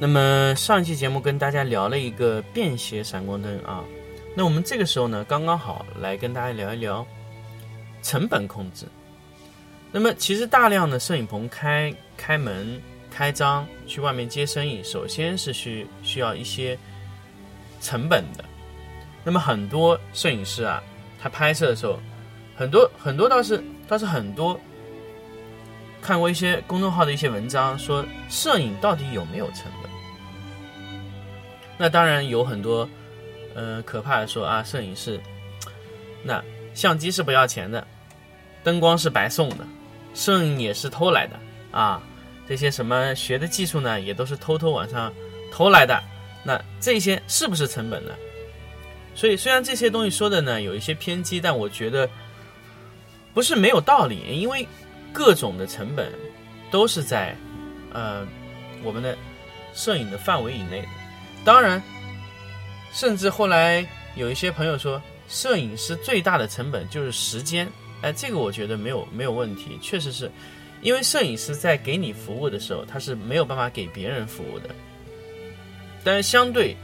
那么上一期节目跟大家聊了一个便携闪光灯啊，那我们这个时候呢，刚刚好来跟大家聊一聊成本控制。那么其实大量的摄影棚开开门开张去外面接生意，首先是需需要一些成本的。那么很多摄影师啊，他拍摄的时候，很多很多倒是倒是很多。看过一些公众号的一些文章，说摄影到底有没有成本？那当然有很多，呃，可怕的说啊，摄影是，那相机是不要钱的，灯光是白送的，摄影也是偷来的啊，这些什么学的技术呢，也都是偷偷往上偷来的。那这些是不是成本呢？所以虽然这些东西说的呢有一些偏激，但我觉得不是没有道理，因为。各种的成本都是在呃我们的摄影的范围以内的。当然，甚至后来有一些朋友说，摄影师最大的成本就是时间。哎，这个我觉得没有没有问题，确实是因为摄影师在给你服务的时候，他是没有办法给别人服务的。但是相对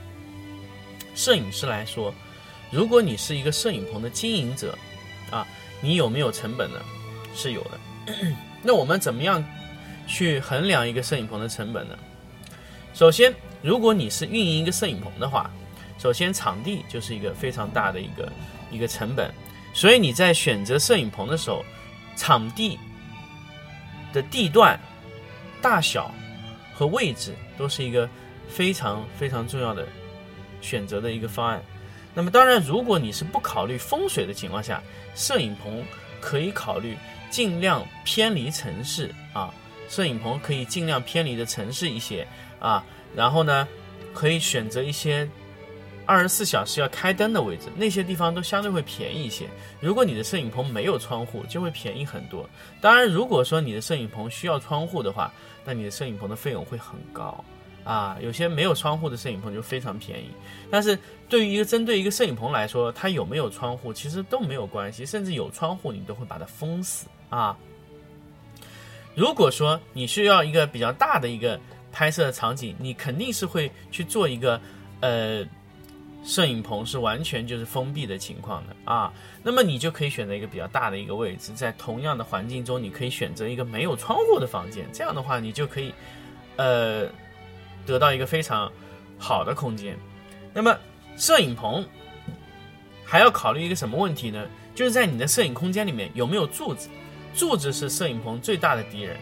摄影师来说，如果你是一个摄影棚的经营者啊，你有没有成本呢？是有的。那我们怎么样去衡量一个摄影棚的成本呢？首先，如果你是运营一个摄影棚的话，首先场地就是一个非常大的一个一个成本，所以你在选择摄影棚的时候，场地的地段、大小和位置都是一个非常非常重要的选择的一个方案。那么，当然，如果你是不考虑风水的情况下，摄影棚可以考虑。尽量偏离城市啊，摄影棚可以尽量偏离的城市一些啊，然后呢，可以选择一些二十四小时要开灯的位置，那些地方都相对会便宜一些。如果你的摄影棚没有窗户，就会便宜很多。当然，如果说你的摄影棚需要窗户的话，那你的摄影棚的费用会很高啊。有些没有窗户的摄影棚就非常便宜，但是对于一个针对一个摄影棚来说，它有没有窗户其实都没有关系，甚至有窗户你都会把它封死。啊，如果说你需要一个比较大的一个拍摄的场景，你肯定是会去做一个呃摄影棚是完全就是封闭的情况的啊。那么你就可以选择一个比较大的一个位置，在同样的环境中，你可以选择一个没有窗户的房间，这样的话你就可以呃得到一个非常好的空间。那么摄影棚还要考虑一个什么问题呢？就是在你的摄影空间里面有没有柱子。柱子是摄影棚最大的敌人，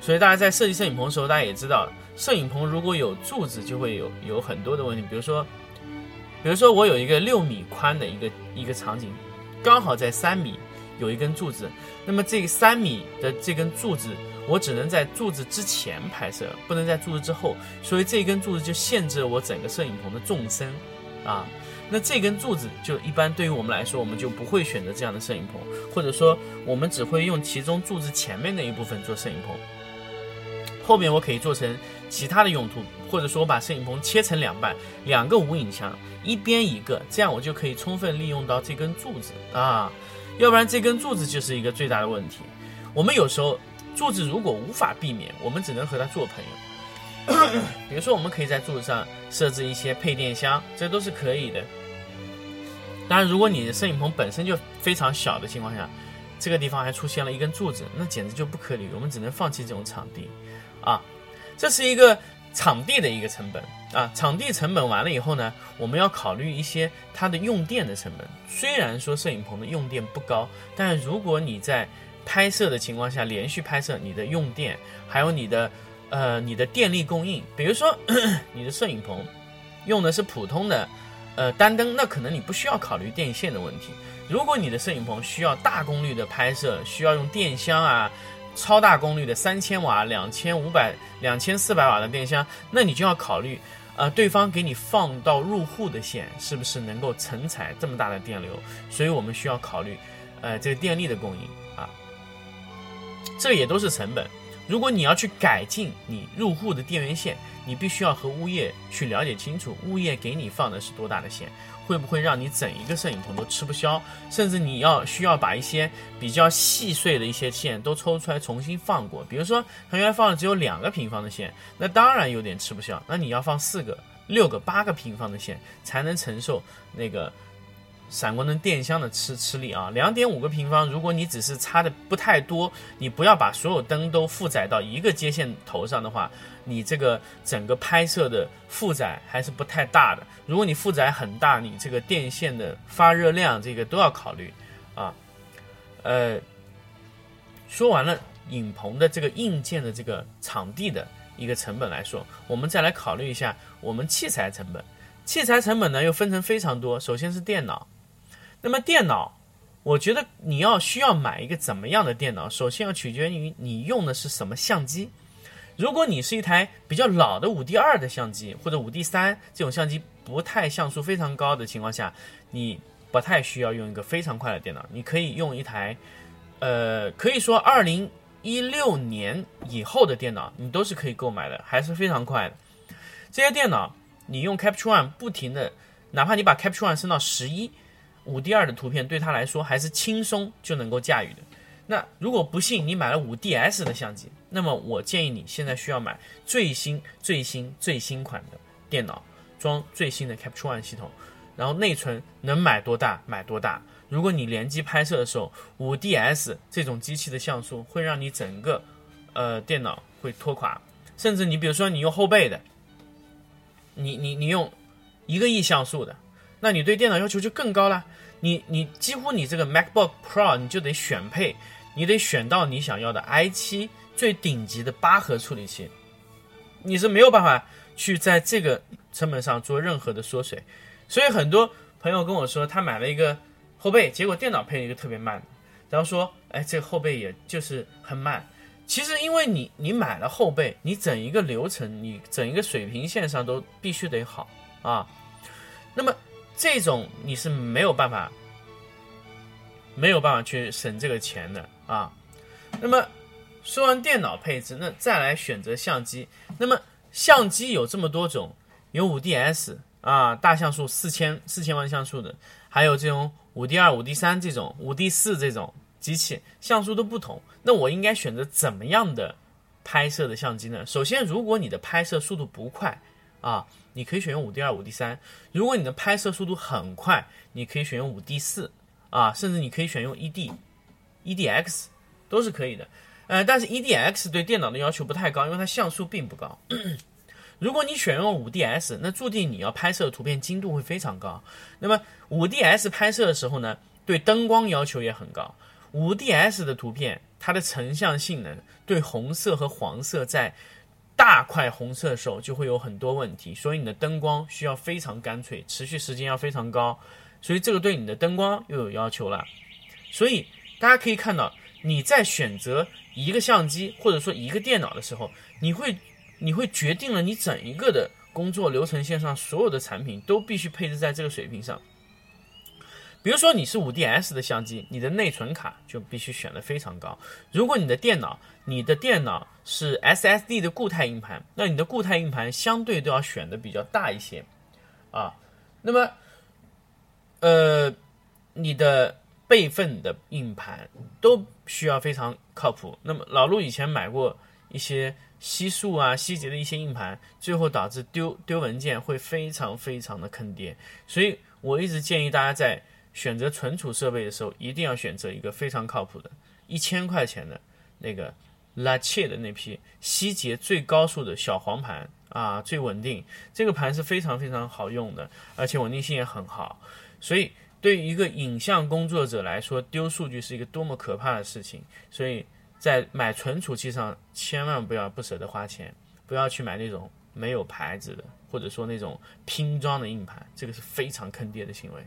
所以大家在设计摄影棚的时候，大家也知道，摄影棚如果有柱子，就会有有很多的问题。比如说，比如说我有一个六米宽的一个一个场景，刚好在三米有一根柱子，那么这三米的这根柱子，我只能在柱子之前拍摄，不能在柱子之后，所以这根柱子就限制了我整个摄影棚的纵深，啊。那这根柱子就一般对于我们来说，我们就不会选择这样的摄影棚，或者说我们只会用其中柱子前面那一部分做摄影棚，后面我可以做成其他的用途，或者说我把摄影棚切成两半，两个无影墙，一边一个，这样我就可以充分利用到这根柱子啊，要不然这根柱子就是一个最大的问题。我们有时候柱子如果无法避免，我们只能和它做朋友。比如说，我们可以在柱子上设置一些配电箱，这都是可以的。当然，如果你的摄影棚本身就非常小的情况下，这个地方还出现了一根柱子，那简直就不可理喻。我们只能放弃这种场地，啊，这是一个场地的一个成本啊。场地成本完了以后呢，我们要考虑一些它的用电的成本。虽然说摄影棚的用电不高，但是如果你在拍摄的情况下连续拍摄，你的用电还有你的。呃，你的电力供应，比如说 你的摄影棚用的是普通的呃单灯，那可能你不需要考虑电线的问题。如果你的摄影棚需要大功率的拍摄，需要用电箱啊，超大功率的三千瓦、两千五百、两千四百瓦的电箱，那你就要考虑呃，对方给你放到入户的线是不是能够承载这么大的电流？所以我们需要考虑，呃，这个电力的供应，这也都是成本。如果你要去改进你入户的电源线，你必须要和物业去了解清楚，物业给你放的是多大的线，会不会让你整一个摄影棚都吃不消？甚至你要需要把一些比较细碎的一些线都抽出来重新放过。比如说，它原来放的只有两个平方的线，那当然有点吃不消。那你要放四个、六个、八个平方的线，才能承受那个。闪光灯电箱的吃吃力啊，两点五个平方，如果你只是插的不太多，你不要把所有灯都负载到一个接线头上的话，你这个整个拍摄的负载还是不太大的。如果你负载很大，你这个电线的发热量这个都要考虑啊。呃，说完了影棚的这个硬件的这个场地的一个成本来说，我们再来考虑一下我们器材成本。器材成本呢又分成非常多，首先是电脑。那么电脑，我觉得你要需要买一个怎么样的电脑，首先要取决于你用的是什么相机。如果你是一台比较老的五 D 二的相机，或者五 D 三这种相机不太像素非常高的情况下，你不太需要用一个非常快的电脑，你可以用一台，呃，可以说二零一六年以后的电脑，你都是可以购买的，还是非常快的。这些电脑你用 Capture One 不停的，哪怕你把 Capture One 升到十一。五 D 二的图片对他来说还是轻松就能够驾驭的。那如果不信你买了五 DS 的相机，那么我建议你现在需要买最新、最新、最新款的电脑，装最新的 Capture One 系统，然后内存能买多大买多大。如果你联机拍摄的时候，五 DS 这种机器的像素会让你整个呃电脑会拖垮，甚至你比如说你用后背的，你你你用一个亿像素的。那你对电脑要求就更高了，你你几乎你这个 MacBook Pro 你就得选配，你得选到你想要的 i7 最顶级的八核处理器，你是没有办法去在这个成本上做任何的缩水，所以很多朋友跟我说他买了一个后背，结果电脑配了一个特别慢，然后说，哎，这后背也就是很慢，其实因为你你买了后背，你整一个流程，你整一个水平线上都必须得好啊，那么。这种你是没有办法，没有办法去省这个钱的啊。那么说完电脑配置，那再来选择相机。那么相机有这么多种，有五 DS 啊，大像素四千四千万像素的，还有这种五 D 二、五 D 三这种、五 D 四这种机器，像素都不同。那我应该选择怎么样的拍摄的相机呢？首先，如果你的拍摄速度不快啊。你可以选用五 D 二、五 D 三。如果你的拍摄速度很快，你可以选用五 D 四啊，甚至你可以选用 ED、EDX 都是可以的。呃，但是 EDX 对电脑的要求不太高，因为它像素并不高。如果你选用五 DS，那注定你要拍摄的图片精度会非常高。那么五 DS 拍摄的时候呢，对灯光要求也很高。五 DS 的图片，它的成像性能对红色和黄色在大块红色的时候就会有很多问题，所以你的灯光需要非常干脆，持续时间要非常高，所以这个对你的灯光又有要求了。所以大家可以看到，你在选择一个相机或者说一个电脑的时候，你会你会决定了你整一个的工作流程线上所有的产品都必须配置在这个水平上。比如说你是五 DS 的相机，你的内存卡就必须选的非常高。如果你的电脑，你的电脑是 SSD 的固态硬盘，那你的固态硬盘相对都要选的比较大一些，啊，那么，呃，你的备份的硬盘都需要非常靠谱。那么老陆以前买过一些西数啊、希捷的一些硬盘，最后导致丢丢文件会非常非常的坑爹，所以我一直建议大家在。选择存储设备的时候，一定要选择一个非常靠谱的，一千块钱的那个拉切的那批希捷最高速的小黄盘啊，最稳定。这个盘是非常非常好用的，而且稳定性也很好。所以对于一个影像工作者来说，丢数据是一个多么可怕的事情。所以在买存储器上，千万不要不舍得花钱，不要去买那种没有牌子的，或者说那种拼装的硬盘，这个是非常坑爹的行为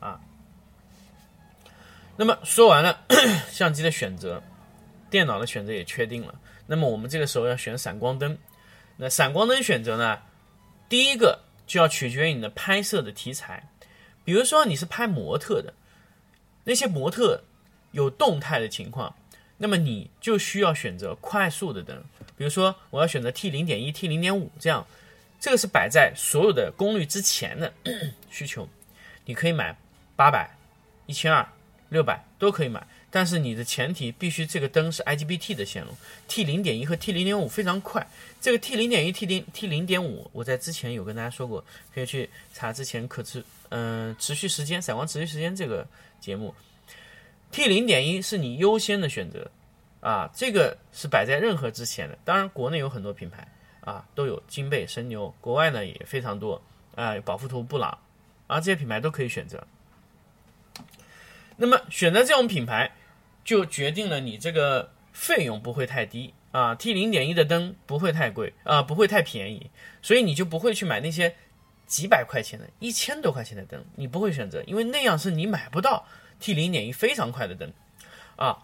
啊。那么说完了 相机的选择，电脑的选择也确定了。那么我们这个时候要选闪光灯。那闪光灯选择呢？第一个就要取决于你的拍摄的题材，比如说你是拍模特的，那些模特有动态的情况，那么你就需要选择快速的灯，比如说我要选择 T 零点一、T 零点五这样，这个是摆在所有的功率之前的 需求，你可以买八百、一千二、六百都可以买。但是你的前提必须这个灯是 IGBT 的线路，T 零点一和 T 零点五非常快。这个 T 零点一、T 零 T 零点五，我在之前有跟大家说过，可以去查之前可持嗯持续时间、闪光持续时间这个节目。T 零点一是你优先的选择啊，这个是摆在任何之前的。当然，国内有很多品牌啊都有金贝、神牛，国外呢也非常多啊，宝富图、布朗啊这些品牌都可以选择。那么选择这种品牌。就决定了你这个费用不会太低啊，T 零点一的灯不会太贵啊，不会太便宜，所以你就不会去买那些几百块钱的、一千多块钱的灯，你不会选择，因为那样是你买不到 T 零点一非常快的灯啊。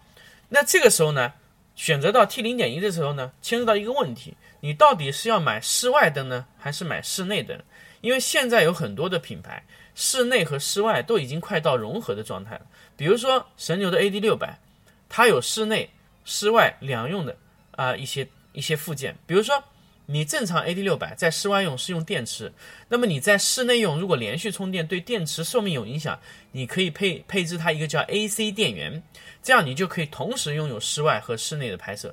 那这个时候呢，选择到 T 零点一的时候呢，牵涉到一个问题，你到底是要买室外灯呢，还是买室内灯？因为现在有很多的品牌，室内和室外都已经快到融合的状态了，比如说神牛的 AD 六百。它有室内、室外两用的啊一些一些附件，比如说你正常 AD 六百在室外用是用电池，那么你在室内用如果连续充电对电池寿命有影响，你可以配配置它一个叫 AC 电源，这样你就可以同时拥有室外和室内的拍摄。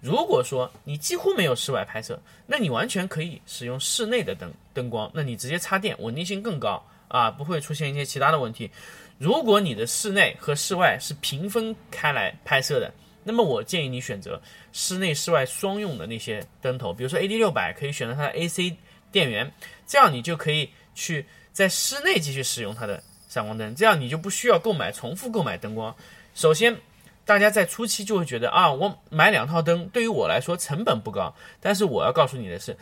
如果说你几乎没有室外拍摄，那你完全可以使用室内的灯灯光，那你直接插电，稳定性更高啊，不会出现一些其他的问题。如果你的室内和室外是平分开来拍摄的，那么我建议你选择室内室外双用的那些灯头，比如说 AD 六百可以选择它的 AC 电源，这样你就可以去在室内继续使用它的闪光灯，这样你就不需要购买重复购买灯光。首先，大家在初期就会觉得啊，我买两套灯对于我来说成本不高，但是我要告诉你的是，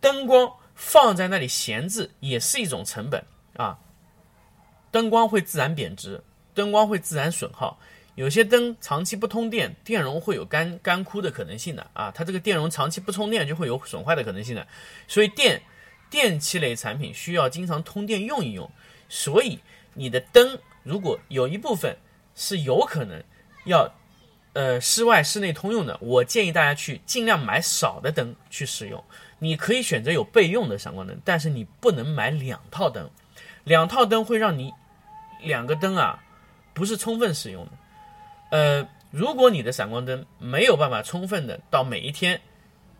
灯光放在那里闲置也是一种成本啊。灯光会自然贬值，灯光会自然损耗。有些灯长期不通电，电容会有干干枯的可能性的啊。它这个电容长期不充电就会有损坏的可能性的。所以电电器类产品需要经常通电用一用。所以你的灯如果有一部分是有可能要呃室外室内通用的，我建议大家去尽量买少的灯去使用。你可以选择有备用的闪光灯，但是你不能买两套灯，两套灯会让你。两个灯啊，不是充分使用的。呃，如果你的闪光灯没有办法充分的到每一天、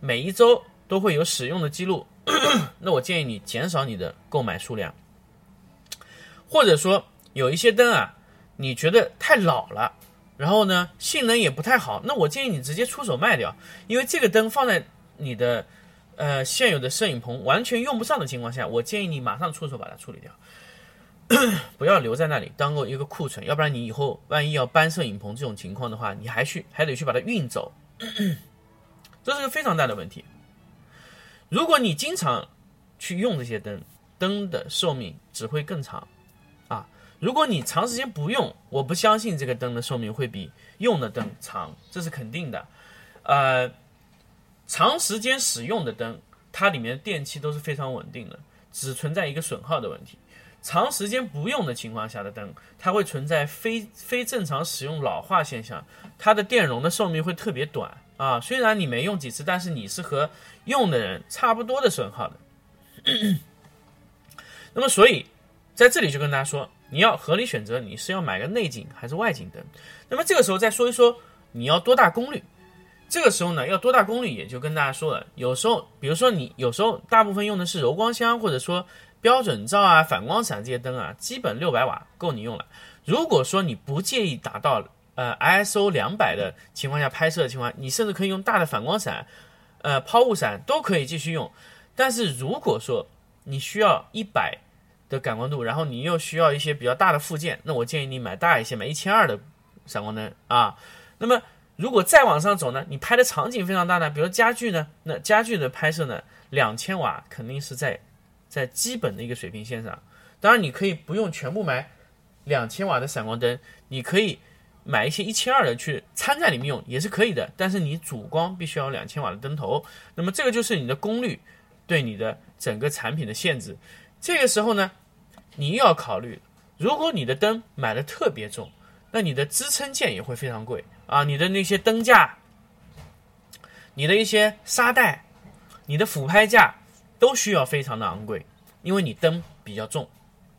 每一周都会有使用的记录，那我建议你减少你的购买数量。或者说有一些灯啊，你觉得太老了，然后呢性能也不太好，那我建议你直接出手卖掉，因为这个灯放在你的呃现有的摄影棚完全用不上的情况下，我建议你马上出手把它处理掉。不要留在那里当个一个库存，要不然你以后万一要搬摄影棚这种情况的话，你还去还得去把它运走，这是个非常大的问题。如果你经常去用这些灯，灯的寿命只会更长啊。如果你长时间不用，我不相信这个灯的寿命会比用的灯长，这是肯定的。呃，长时间使用的灯，它里面的电器都是非常稳定的，只存在一个损耗的问题。长时间不用的情况下的灯，它会存在非非正常使用老化现象，它的电容的寿命会特别短啊。虽然你没用几次，但是你是和用的人差不多的损耗的。那么，所以在这里就跟大家说，你要合理选择，你是要买个内景还是外景灯。那么这个时候再说一说你要多大功率。这个时候呢，要多大功率，也就跟大家说了，有时候，比如说你有时候大部分用的是柔光箱，或者说。标准照啊，反光闪这些灯啊，基本六百瓦够你用了。如果说你不介意达到呃 ISO 两百的情况下拍摄的情况，你甚至可以用大的反光伞，呃抛物伞都可以继续用。但是如果说你需要一百的感光度，然后你又需要一些比较大的附件，那我建议你买大一些，买一千二的闪光灯啊。那么如果再往上走呢，你拍的场景非常大呢，比如家具呢，那家具的拍摄呢，两千瓦肯定是在。在基本的一个水平线上，当然你可以不用全部买两千瓦的闪光灯，你可以买一些一千二的去掺在里面用也是可以的。但是你主光必须要两千瓦的灯头，那么这个就是你的功率对你的整个产品的限制。这个时候呢，你又要考虑，如果你的灯买的特别重，那你的支撑件也会非常贵啊，你的那些灯架、你的一些沙袋、你的俯拍架都需要非常的昂贵，因为你灯比较重，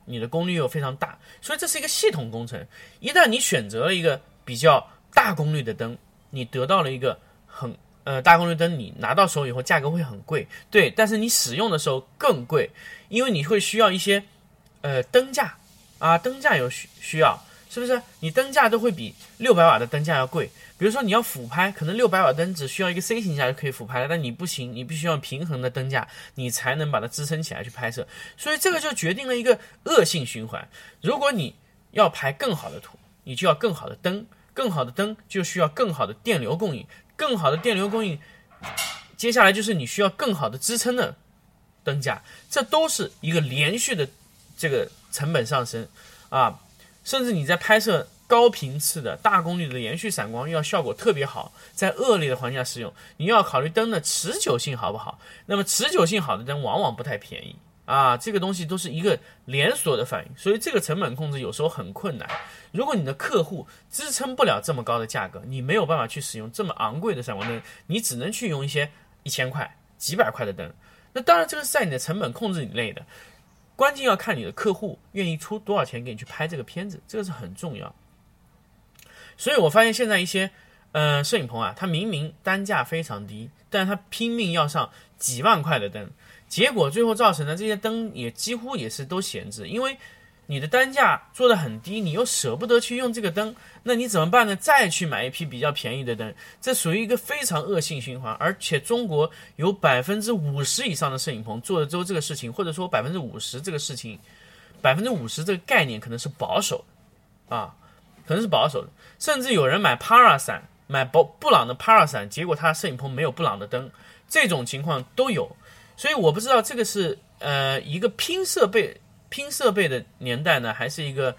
你的功率又非常大，所以这是一个系统工程。一旦你选择了一个比较大功率的灯，你得到了一个很呃大功率灯，你拿到手以后价格会很贵，对，但是你使用的时候更贵，因为你会需要一些呃灯架啊，灯架有需需要。是不是你灯架都会比六百瓦的灯架要贵？比如说你要俯拍，可能六百瓦灯只需要一个 C 型架就可以俯拍了，但你不行，你必须要平衡的灯架，你才能把它支撑起来去拍摄。所以这个就决定了一个恶性循环。如果你要拍更好的图，你就要更好的灯，更好的灯就需要更好的电流供应，更好的电流供应，接下来就是你需要更好的支撑的灯架，这都是一个连续的这个成本上升啊。甚至你在拍摄高频次的大功率的连续闪光，要效果特别好，在恶劣的环境下使用，你要考虑灯的持久性好不好？那么持久性好的灯往往不太便宜啊，这个东西都是一个连锁的反应，所以这个成本控制有时候很困难。如果你的客户支撑不了这么高的价格，你没有办法去使用这么昂贵的闪光灯，你只能去用一些一千块、几百块的灯。那当然，这个是在你的成本控制以内的。关键要看你的客户愿意出多少钱给你去拍这个片子，这个是很重要。所以我发现现在一些呃摄影棚啊，他明明单价非常低，但是他拼命要上几万块的灯，结果最后造成的这些灯也几乎也是都闲置，因为。你的单价做的很低，你又舍不得去用这个灯，那你怎么办呢？再去买一批比较便宜的灯，这属于一个非常恶性循环。而且中国有百分之五十以上的摄影棚做的都这个事情，或者说百分之五十这个事情，百分之五十这个概念可能是保守的，啊，可能是保守的。甚至有人买 Para 伞，买布布朗的 Para 伞，结果他摄影棚没有布朗的灯，这种情况都有。所以我不知道这个是呃一个拼设备。拼设备的年代呢，还是一个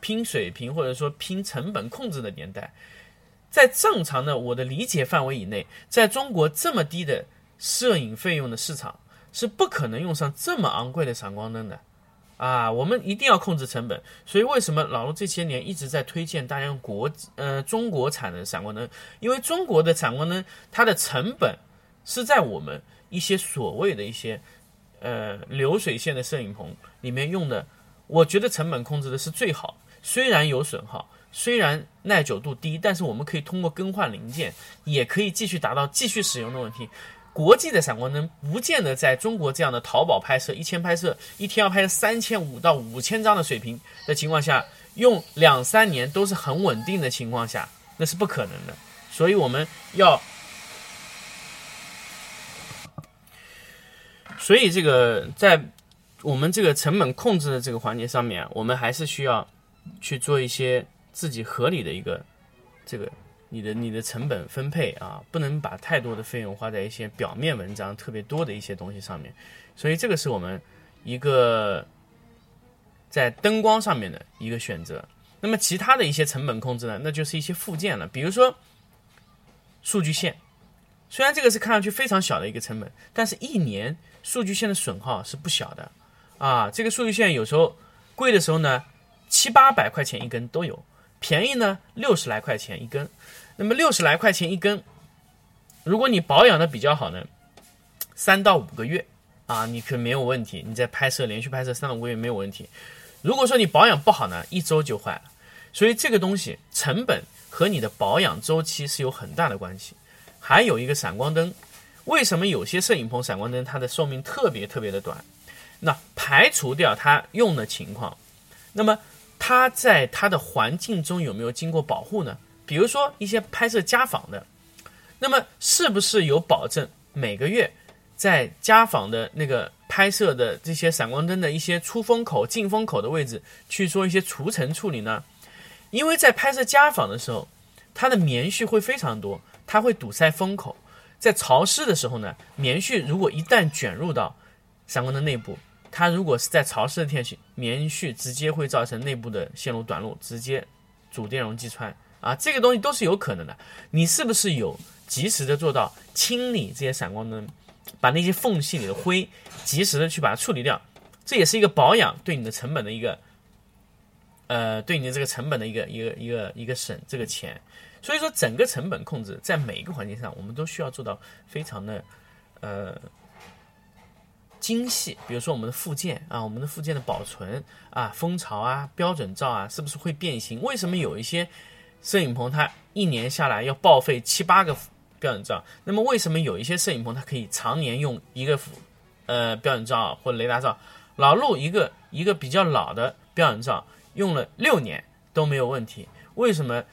拼水平或者说拼成本控制的年代。在正常的我的理解范围以内，在中国这么低的摄影费用的市场，是不可能用上这么昂贵的闪光灯的。啊，我们一定要控制成本。所以为什么老陆这些年一直在推荐大家用国呃中国产的闪光灯？因为中国的闪光灯它的成本是在我们一些所谓的一些。呃，流水线的摄影棚里面用的，我觉得成本控制的是最好。虽然有损耗，虽然耐久度低，但是我们可以通过更换零件，也可以继续达到继续使用的问题。国际的闪光灯不见得在中国这样的淘宝拍摄、一千拍摄一天要拍三千五到五千张的水平的情况下，用两三年都是很稳定的情况下，那是不可能的。所以我们要。所以，这个在我们这个成本控制的这个环节上面，我们还是需要去做一些自己合理的一个这个你的你的成本分配啊，不能把太多的费用花在一些表面文章特别多的一些东西上面。所以，这个是我们一个在灯光上面的一个选择。那么，其他的一些成本控制呢，那就是一些附件了，比如说数据线。虽然这个是看上去非常小的一个成本，但是一年。数据线的损耗是不小的，啊，这个数据线有时候贵的时候呢，七八百块钱一根都有；便宜呢，六十来块钱一根。那么六十来块钱一根，如果你保养的比较好呢，三到五个月啊，你可没有问题。你在拍摄连续拍摄三到五个月没有问题。如果说你保养不好呢，一周就坏了。所以这个东西成本和你的保养周期是有很大的关系。还有一个闪光灯。为什么有些摄影棚闪光灯它的寿命特别特别的短？那排除掉它用的情况，那么它在它的环境中有没有经过保护呢？比如说一些拍摄家访的，那么是不是有保证每个月在家访的那个拍摄的这些闪光灯的一些出风口、进风口的位置去做一些除尘处理呢？因为在拍摄家访的时候，它的棉絮会非常多，它会堵塞风口。在潮湿的时候呢，棉絮如果一旦卷入到闪光灯内部，它如果是在潮湿的天气，棉絮直接会造成内部的线路短路，直接主电容击穿啊，这个东西都是有可能的。你是不是有及时的做到清理这些闪光灯，把那些缝隙里的灰及时的去把它处理掉，这也是一个保养对你的成本的一个，呃，对你的这个成本的一个一个一个一个省这个钱。所以说，整个成本控制在每一个环节上，我们都需要做到非常的呃精细。比如说我们的附件啊，我们的附件的保存啊，蜂巢啊，标准照啊，是不是会变形？为什么有一些摄影棚它一年下来要报废七八个？标准照，那么为什么有一些摄影棚它可以常年用一个呃标准照或者雷达照？老陆一个一个比较老的标准照用了六年都没有问题，为什么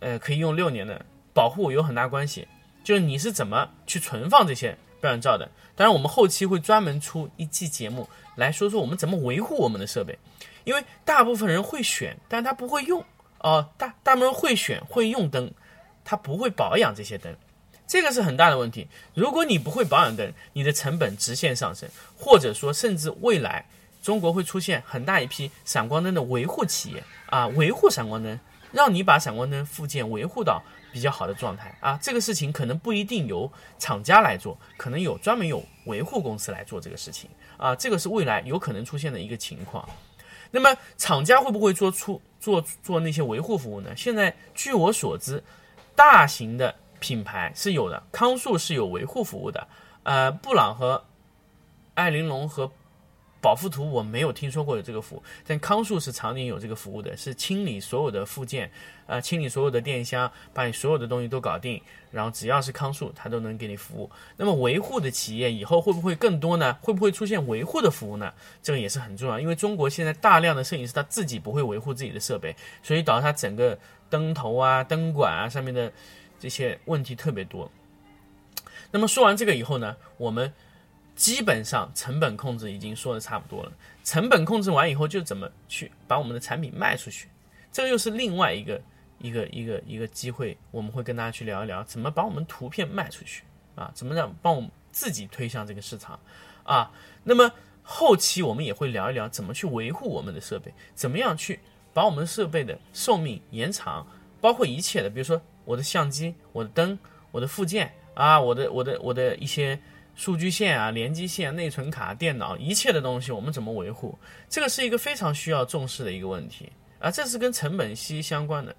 呃可以用六年的？保护有很大关系，就是你是怎么去存放这些标准照的？当然我们后期会专门出一期节目来说说我们怎么维护我们的设备，因为大部分人会选，但他不会用哦，大大部分人会选会用灯，他不会保养这些灯。这个是很大的问题。如果你不会保养灯，你的成本直线上升，或者说甚至未来中国会出现很大一批闪光灯的维护企业啊，维护闪光灯，让你把闪光灯附件维护到比较好的状态啊。这个事情可能不一定由厂家来做，可能有专门有维护公司来做这个事情啊。这个是未来有可能出现的一个情况。那么厂家会不会做出做做那些维护服务呢？现在据我所知，大型的。品牌是有的，康素是有维护服务的，呃，布朗和艾玲珑和宝富图我没有听说过有这个服务，但康树是常年有这个服务的，是清理所有的附件，呃，清理所有的电箱，把你所有的东西都搞定，然后只要是康树，它都能给你服务。那么维护的企业以后会不会更多呢？会不会出现维护的服务呢？这个也是很重要，因为中国现在大量的摄影师他自己不会维护自己的设备，所以导致他整个灯头啊、灯管啊上面的。这些问题特别多。那么说完这个以后呢，我们基本上成本控制已经说的差不多了。成本控制完以后，就怎么去把我们的产品卖出去？这个又是另外一个一个一个一个机会，我们会跟大家去聊一聊，怎么把我们图片卖出去啊？怎么让帮我们自己推向这个市场啊？那么后期我们也会聊一聊，怎么去维护我们的设备，怎么样去把我们设备的寿命延长，包括一切的，比如说。我的相机、我的灯、我的附件啊，我的、我的、我的一些数据线啊、连接线、内存卡、电脑，一切的东西，我们怎么维护？这个是一个非常需要重视的一个问题啊，这是跟成本息息相关的。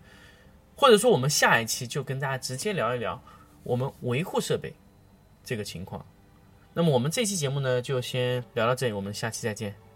或者说，我们下一期就跟大家直接聊一聊我们维护设备这个情况。那么，我们这期节目呢，就先聊到这里，我们下期再见。